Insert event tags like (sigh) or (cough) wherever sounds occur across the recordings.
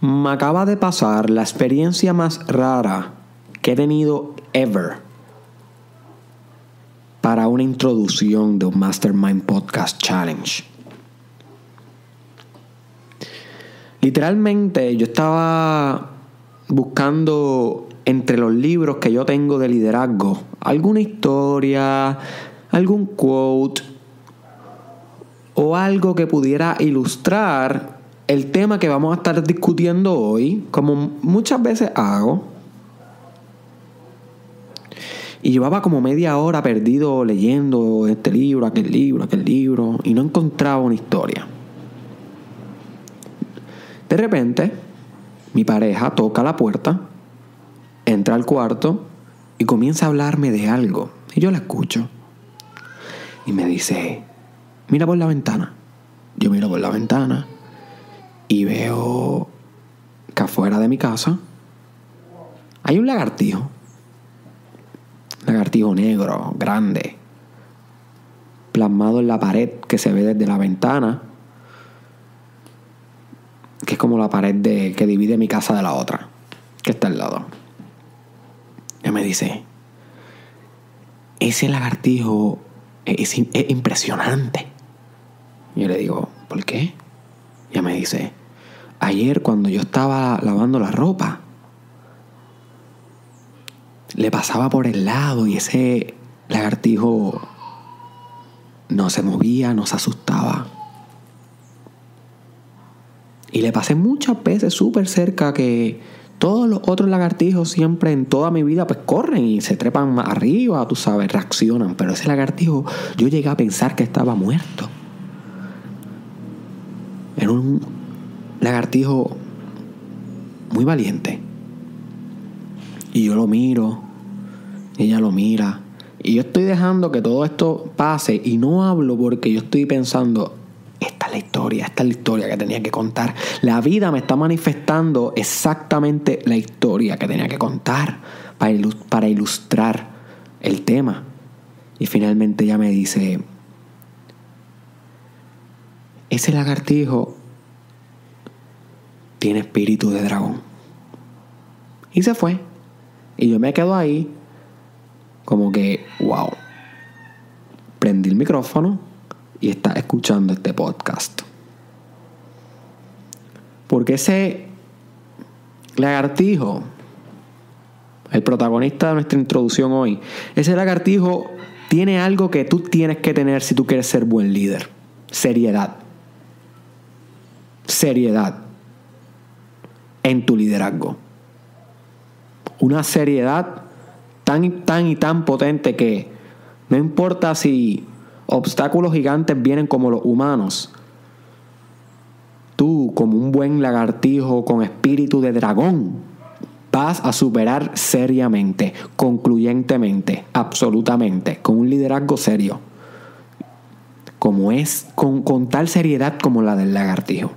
Me acaba de pasar la experiencia más rara que he tenido ever para una introducción de un Mastermind Podcast Challenge. Literalmente yo estaba buscando entre los libros que yo tengo de liderazgo alguna historia, algún quote o algo que pudiera ilustrar el tema que vamos a estar discutiendo hoy, como muchas veces hago. Y llevaba como media hora perdido leyendo este libro, aquel libro, aquel libro, y no encontraba una historia. De repente, mi pareja toca la puerta, entra al cuarto y comienza a hablarme de algo. Y yo la escucho. Y me dice, mira por la ventana. Yo miro por la ventana y veo que afuera de mi casa hay un lagartijo. Lagartijo negro, grande, plasmado en la pared que se ve desde la ventana, que es como la pared de, que divide mi casa de la otra, que está al lado. Ella me dice, ese lagartijo es, es impresionante. Yo le digo, ¿por qué? Ella me dice, ayer cuando yo estaba lavando la ropa, le pasaba por el lado y ese lagartijo no se movía, no se asustaba. Y le pasé muchas veces súper cerca que todos los otros lagartijos siempre en toda mi vida pues corren y se trepan arriba, tú sabes, reaccionan. Pero ese lagartijo yo llegué a pensar que estaba muerto. Era un lagartijo muy valiente. Y yo lo miro, ella lo mira. Y yo estoy dejando que todo esto pase y no hablo porque yo estoy pensando, esta es la historia, esta es la historia que tenía que contar. La vida me está manifestando exactamente la historia que tenía que contar para ilustrar el tema. Y finalmente ella me dice, ese lagartijo tiene espíritu de dragón. Y se fue. Y yo me quedo ahí como que, wow. Prendí el micrófono y está escuchando este podcast. Porque ese lagartijo, el protagonista de nuestra introducción hoy, ese lagartijo tiene algo que tú tienes que tener si tú quieres ser buen líder. Seriedad. Seriedad en tu liderazgo. Una seriedad tan, tan y tan potente que no importa si obstáculos gigantes vienen como los humanos, tú como un buen lagartijo con espíritu de dragón, vas a superar seriamente, concluyentemente, absolutamente, con un liderazgo serio, como es, con, con tal seriedad como la del lagartijo.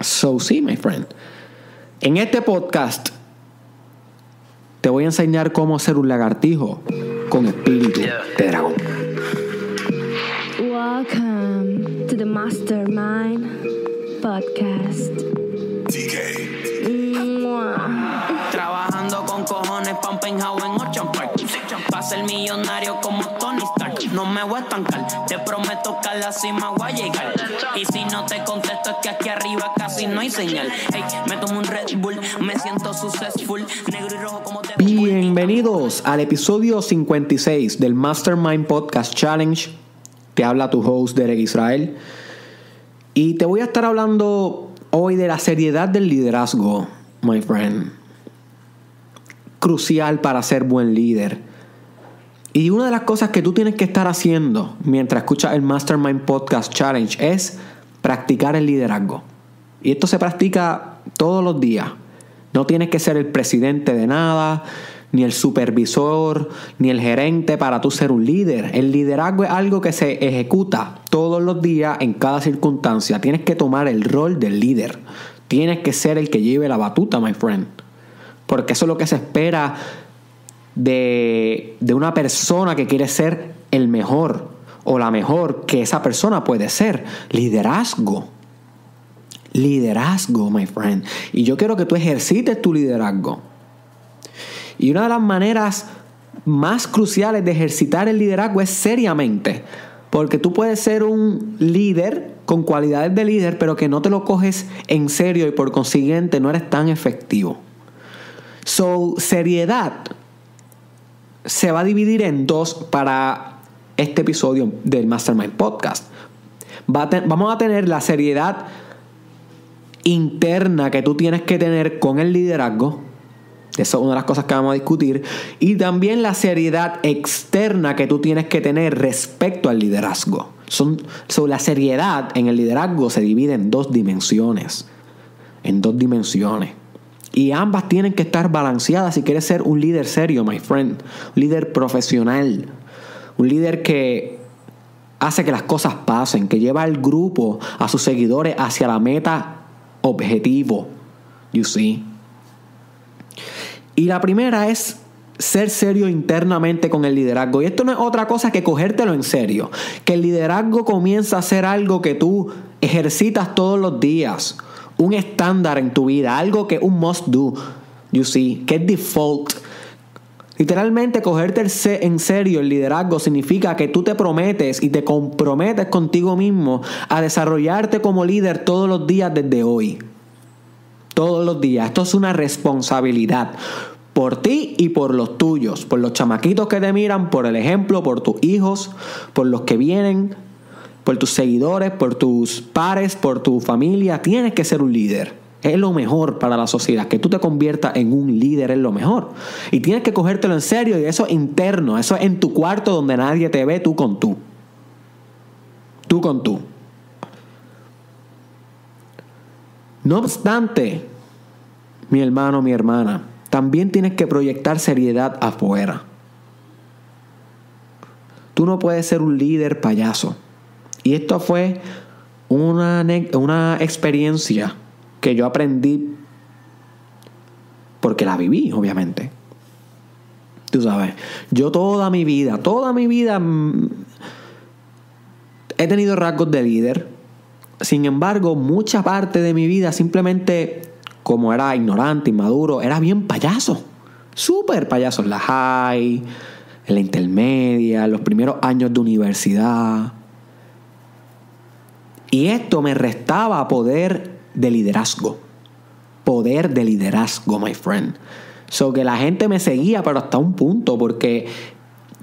So, sí, my friend. En este podcast te voy a enseñar cómo hacer un lagartijo con espíritu de dragón. Welcome to the Mastermind Podcast. Trabajando con cojones, pumping how en Ocean Park. Pa' ser millonario como Tony. No me voy a estancar, te prometo que a la cima voy a llegar. Y si no te contesto es que aquí arriba casi no hay señal. Hey, me tomo un Red Bull, me siento successful. Negro y rojo como te Bienvenidos al episodio 56 del Mastermind Podcast Challenge. Te habla tu host Derek Israel. Y te voy a estar hablando hoy de la seriedad del liderazgo, my friend. Crucial para ser buen líder. Y una de las cosas que tú tienes que estar haciendo mientras escuchas el Mastermind Podcast Challenge es practicar el liderazgo. Y esto se practica todos los días. No tienes que ser el presidente de nada, ni el supervisor, ni el gerente para tú ser un líder. El liderazgo es algo que se ejecuta todos los días en cada circunstancia. Tienes que tomar el rol del líder. Tienes que ser el que lleve la batuta, my friend. Porque eso es lo que se espera de, de una persona que quiere ser el mejor o la mejor que esa persona puede ser. Liderazgo. liderazgo, my friend. Y yo quiero que tú ejercites tu liderazgo. Y una de las maneras más cruciales de ejercitar el liderazgo es seriamente. Porque tú puedes ser un líder con cualidades de líder, pero que no te lo coges en serio y por consiguiente no eres tan efectivo. So, seriedad se va a dividir en dos para este episodio del Mastermind Podcast. vamos a tener la seriedad interna que tú tienes que tener con el liderazgo. Esa es una de las cosas que vamos a discutir. Y también la seriedad externa que tú tienes que tener respecto al liderazgo. Son, la seriedad en el liderazgo se divide en dos dimensiones. En dos dimensiones. Y ambas tienen que estar balanceadas si quieres ser un líder serio, my friend. Un líder profesional. Un líder que hace que las cosas pasen, que lleva al grupo, a sus seguidores hacia la meta objetivo. You see. Y la primera es ser serio internamente con el liderazgo. Y esto no es otra cosa que cogértelo en serio. Que el liderazgo comienza a ser algo que tú ejercitas todos los días. Un estándar en tu vida. Algo que un must do. You see. Que es default. Literalmente cogerte en serio el liderazgo significa que tú te prometes y te comprometes contigo mismo a desarrollarte como líder todos los días desde hoy. Todos los días. Esto es una responsabilidad por ti y por los tuyos, por los chamaquitos que te miran, por el ejemplo, por tus hijos, por los que vienen, por tus seguidores, por tus pares, por tu familia. Tienes que ser un líder. Es lo mejor para la sociedad. Que tú te conviertas en un líder es lo mejor. Y tienes que cogértelo en serio y eso es interno. Eso es en tu cuarto donde nadie te ve, tú con tú. Tú con tú. No obstante, mi hermano, mi hermana, también tienes que proyectar seriedad afuera. Tú no puedes ser un líder payaso. Y esto fue una, una experiencia que yo aprendí porque la viví, obviamente. Tú sabes, yo toda mi vida, toda mi vida he tenido rasgos de líder. Sin embargo, mucha parte de mi vida simplemente, como era ignorante, inmaduro, era bien payaso. Súper payaso en la high, en la intermedia, en los primeros años de universidad. Y esto me restaba poder de liderazgo. Poder de liderazgo, my friend. So que la gente me seguía, pero hasta un punto, porque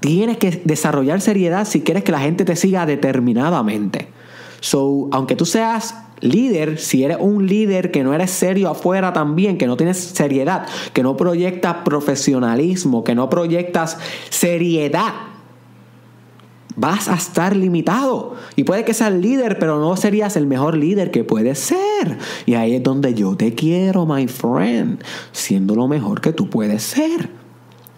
tienes que desarrollar seriedad si quieres que la gente te siga determinadamente. So, aunque tú seas líder, si eres un líder que no eres serio afuera también, que no tienes seriedad, que no proyectas profesionalismo, que no proyectas seriedad vas a estar limitado. Y puede que seas líder, pero no serías el mejor líder que puedes ser. Y ahí es donde yo te quiero, my friend, siendo lo mejor que tú puedes ser.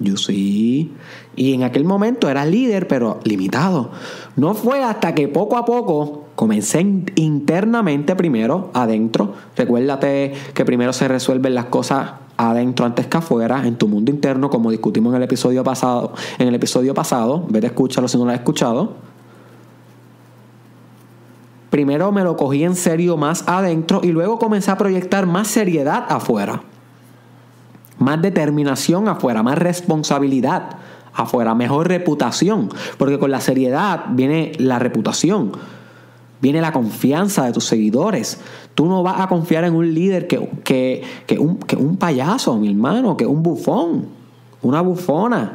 Yo sí. Y en aquel momento era líder, pero limitado. No fue hasta que poco a poco comencé internamente primero, adentro. Recuérdate que primero se resuelven las cosas adentro antes que afuera, en tu mundo interno, como discutimos en el episodio pasado. En el episodio pasado, vete, escúchalo si no lo has escuchado. Primero me lo cogí en serio más adentro y luego comencé a proyectar más seriedad afuera. Más determinación afuera, más responsabilidad afuera, mejor reputación, porque con la seriedad viene la reputación viene la confianza de tus seguidores. Tú no vas a confiar en un líder que, que, un, un payaso, mi hermano, que un bufón, una bufona,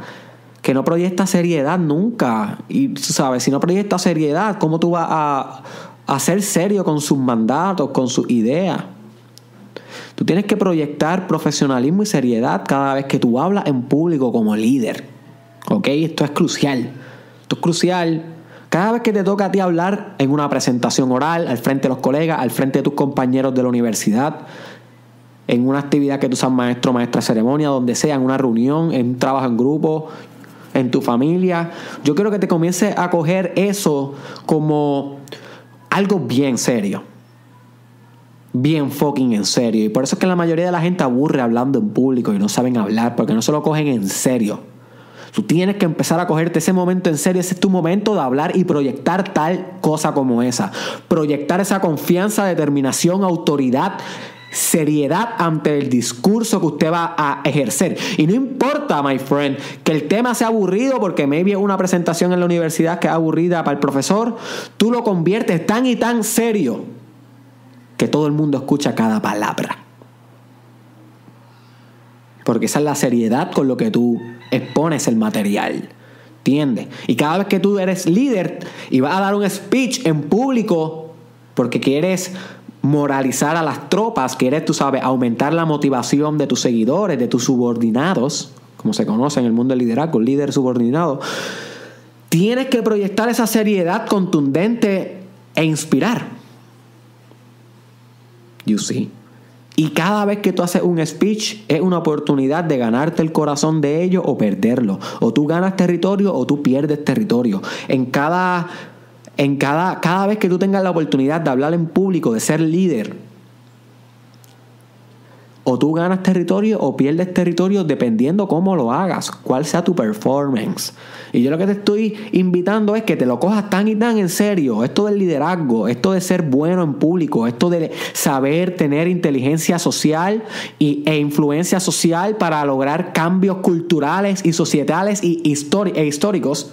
que no proyecta seriedad nunca. Y tú sabes, si no proyecta seriedad, ¿cómo tú vas a, a ser serio con sus mandatos, con sus ideas? Tú tienes que proyectar profesionalismo y seriedad cada vez que tú hablas en público como líder. ¿Ok? Esto es crucial. Esto es crucial cada vez que te toca a ti hablar en una presentación oral, al frente de los colegas, al frente de tus compañeros de la universidad, en una actividad que tú seas maestro, maestra ceremonia, donde sea, en una reunión, en un trabajo en grupo, en tu familia, yo quiero que te comiences a coger eso como algo bien serio. Bien fucking en serio. Y por eso es que la mayoría de la gente aburre hablando en público y no saben hablar, porque no se lo cogen en serio. Tú tienes que empezar a cogerte ese momento en serio. Ese es tu momento de hablar y proyectar tal cosa como esa. Proyectar esa confianza, determinación, autoridad, seriedad ante el discurso que usted va a ejercer. Y no importa, my friend, que el tema sea aburrido porque maybe una presentación en la universidad que es aburrida para el profesor. Tú lo conviertes tan y tan serio que todo el mundo escucha cada palabra. Porque esa es la seriedad con lo que tú expones el material. ¿Entiendes? Y cada vez que tú eres líder y vas a dar un speech en público porque quieres moralizar a las tropas, quieres, tú sabes, aumentar la motivación de tus seguidores, de tus subordinados, como se conoce en el mundo del liderazgo, líder subordinado, tienes que proyectar esa seriedad contundente e inspirar. You see. Y cada vez que tú haces un speech es una oportunidad de ganarte el corazón de ellos o perderlo. O tú ganas territorio o tú pierdes territorio. En cada, en cada, cada vez que tú tengas la oportunidad de hablar en público, de ser líder, o tú ganas territorio o pierdes territorio dependiendo cómo lo hagas, cuál sea tu performance. Y yo lo que te estoy invitando es que te lo cojas tan y tan en serio. Esto del liderazgo, esto de ser bueno en público, esto de saber tener inteligencia social y, e influencia social para lograr cambios culturales y societales y e históricos.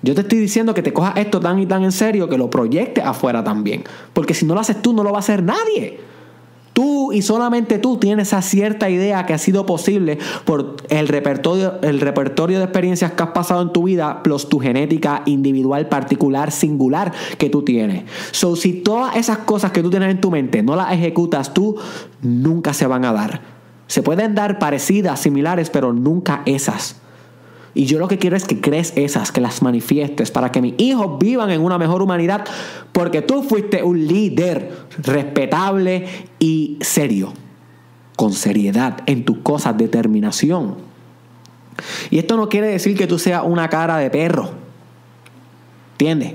Yo te estoy diciendo que te cojas esto tan y tan en serio que lo proyectes afuera también. Porque si no lo haces tú, no lo va a hacer nadie. Tú y solamente tú tienes esa cierta idea que ha sido posible por el repertorio, el repertorio de experiencias que has pasado en tu vida, plus tu genética individual, particular, singular que tú tienes. So, si todas esas cosas que tú tienes en tu mente no las ejecutas tú, nunca se van a dar. Se pueden dar parecidas, similares, pero nunca esas. Y yo lo que quiero es que crees esas, que las manifiestes, para que mis hijos vivan en una mejor humanidad, porque tú fuiste un líder respetable y serio, con seriedad en tus cosas, determinación. Y esto no quiere decir que tú seas una cara de perro. ¿Entiendes?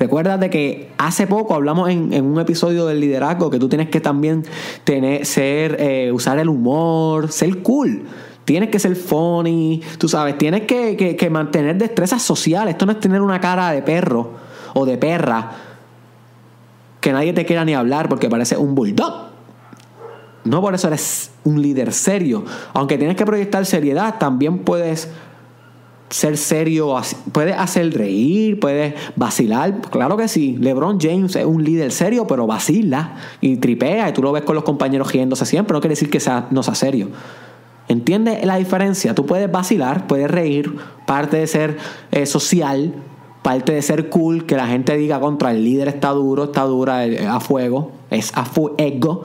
Recuerda de que hace poco hablamos en, un episodio del liderazgo que tú tienes que también tener, ser, eh, usar el humor, ser cool. Tienes que ser funny, tú sabes, tienes que, mantener destrezas sociales. Esto no es tener una cara de perro o de perra que nadie te quiera ni hablar porque parece un bulldog. No por eso eres un líder serio. Aunque tienes que proyectar seriedad, también puedes ser serio, puedes hacer reír, puedes vacilar. Claro que sí. LeBron James es un líder serio, pero vacila y tripea y tú lo ves con los compañeros riéndose siempre. No quiere decir que sea, no sea serio. ¿Entiendes la diferencia? Tú puedes vacilar, puedes reír, parte de ser eh, social, parte de ser cool, que la gente diga contra el líder está duro, está dura, eh, a fuego, es a fuego.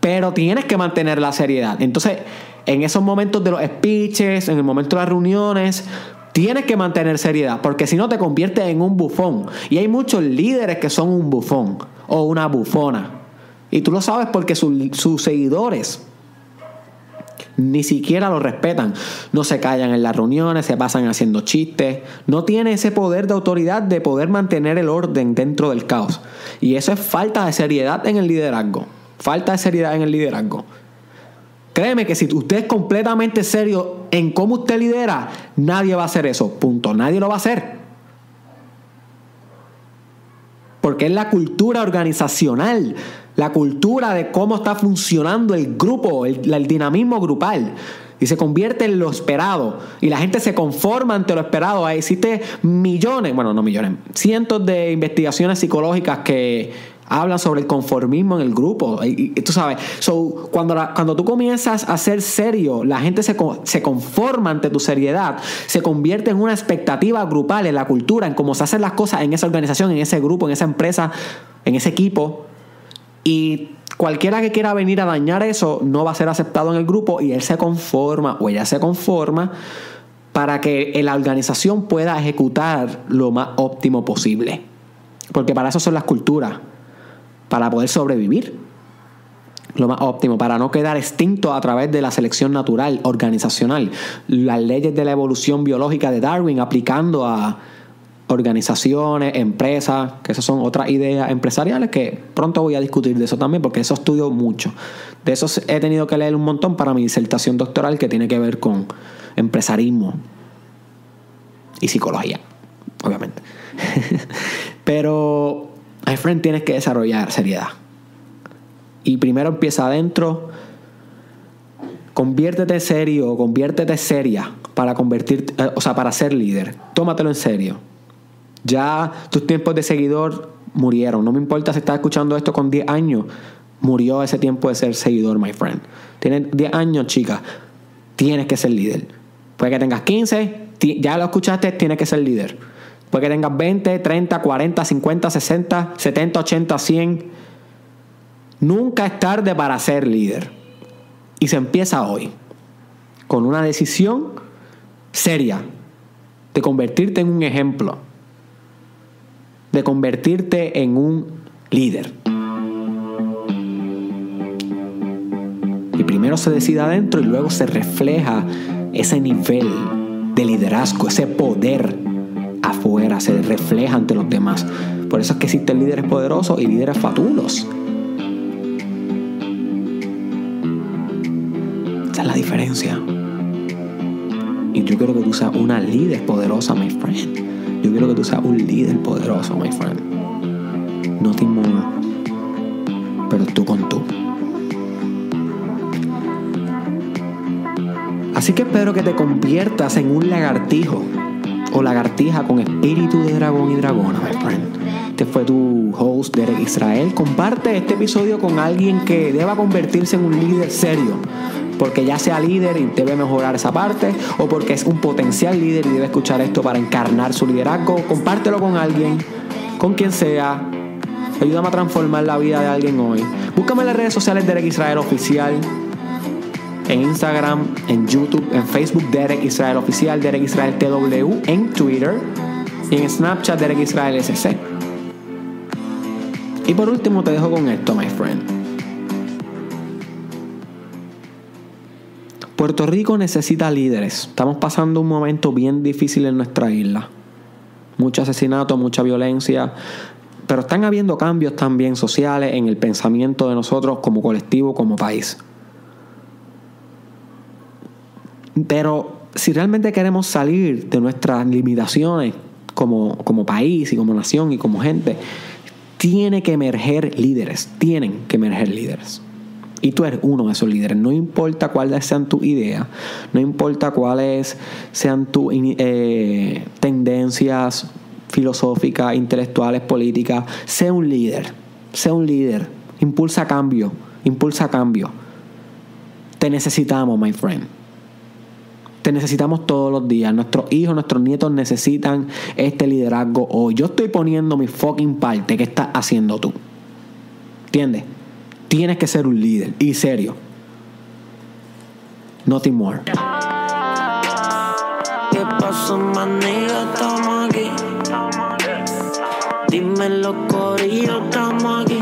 Pero tienes que mantener la seriedad. Entonces, en esos momentos de los speeches, en el momento de las reuniones, tienes que mantener seriedad, porque si no te conviertes en un bufón. Y hay muchos líderes que son un bufón o una bufona. Y tú lo sabes porque sus seguidores ni siquiera lo respetan. No se callan en las reuniones, se pasan haciendo chistes. No tiene ese poder de autoridad de poder mantener el orden dentro del caos. Y eso es falta de seriedad en el liderazgo. Falta de seriedad en el liderazgo. Créeme que si usted es completamente serio en cómo usted lidera, nadie va a hacer eso. Punto. Nadie lo va a hacer. Porque es la cultura organizacional la cultura de cómo está funcionando el grupo, el, dinamismo grupal. Y se convierte en lo esperado. Y la gente se conforma ante lo esperado. Existe millones, bueno, no millones, cientos de investigaciones psicológicas que hablan sobre el conformismo en el grupo. Tú sabes, so, cuando, cuando tú comienzas a ser serio, la gente se, se conforma ante tu seriedad, se convierte en una expectativa grupal en la cultura, en cómo se hacen las cosas en esa organización, en ese grupo, en esa empresa, en ese equipo. Y cualquiera que quiera venir a dañar eso no va a ser aceptado en el grupo y él se conforma o ella se conforma para que la organización pueda ejecutar lo más óptimo posible. Porque para eso son las culturas, para poder sobrevivir. Lo más óptimo, para no quedar extinto a través de la selección natural, organizacional, las leyes de la evolución biológica de Darwin aplicando a organizaciones, empresas, que esas son otras ideas empresariales que pronto voy a discutir de eso también, porque eso estudio mucho. De eso he tenido que leer un montón para mi disertación doctoral que tiene que ver con empresarismo y psicología, obviamente. (laughs) Pero, my tienes que desarrollar seriedad. Y primero empieza adentro. Conviértete serio, conviértete seria para convertirte, eh, o sea, para ser líder. Tómatelo en serio. Ya tus tiempos de seguidor murieron. No me importa si estás escuchando esto con 10 años. Murió ese tiempo de ser seguidor, my friend. Tienes 10 años, chica. Tienes que ser líder. Puede que tengas 15, ya lo escuchaste, tienes que ser líder. Puede que tengas 20, 30, 40, 50, 60, 70, 80, 100. Nunca es tarde para ser líder. Y se empieza hoy. Con una decisión seria de convertirte en un ejemplo de convertirte en un líder. Y primero se decide adentro y luego se refleja ese nivel de liderazgo, ese poder afuera, se refleja ante los demás. Por eso es que existen líderes poderosos y líderes fatulos. Esa es la diferencia. Y yo quiero que tú seas una líder poderosa, my friend. Yo quiero que tú seas un líder poderoso, my friend. No te more. Pero tú con tú. Así que espero que te conviertas en un lagartijo o lagartija con espíritu de dragón y dragona, my friend. Este fue tu host, Derek Israel. Comparte este episodio con alguien que deba convertirse en un líder serio porque ya sea líder y debe mejorar esa parte, o porque es un potencial líder y debe escuchar esto para encarnar su liderazgo, compártelo con alguien, con quien sea. Ayúdame a transformar la vida de alguien hoy. Búscame en las redes sociales Derek Israel Oficial. En Instagram, en YouTube, en Facebook, Derek Israel Oficial, Derek Israel TW, en Twitter y en Snapchat, Derek Israel SC. Y por último te dejo con esto, my friend. Puerto Rico necesita líderes. Estamos pasando un momento bien difícil en nuestra isla. Mucho asesinato, mucha violencia. Pero están habiendo cambios también sociales en el pensamiento de nosotros como colectivo, como país. Pero si realmente queremos salir de nuestras limitaciones como, como país y como nación y como gente, tiene que emerger líderes. Tienen que emerger líderes. Y tú eres uno de esos líderes. No importa cuáles sean tus ideas, no importa cuáles sean tus eh, tendencias filosóficas, intelectuales, políticas. Sé un líder. Sé un líder. Impulsa cambio. Impulsa cambio. Te necesitamos, my friend. Te necesitamos todos los días. Nuestros hijos, nuestros nietos necesitan este liderazgo hoy. Yo estoy poniendo mi fucking parte. ¿Qué estás haciendo tú? ¿Entiendes? Tienes que ser un líder y serio. Nothing more. ¿Qué pasó, manilla? Estamos aquí. Dime los corillos, estamos aquí.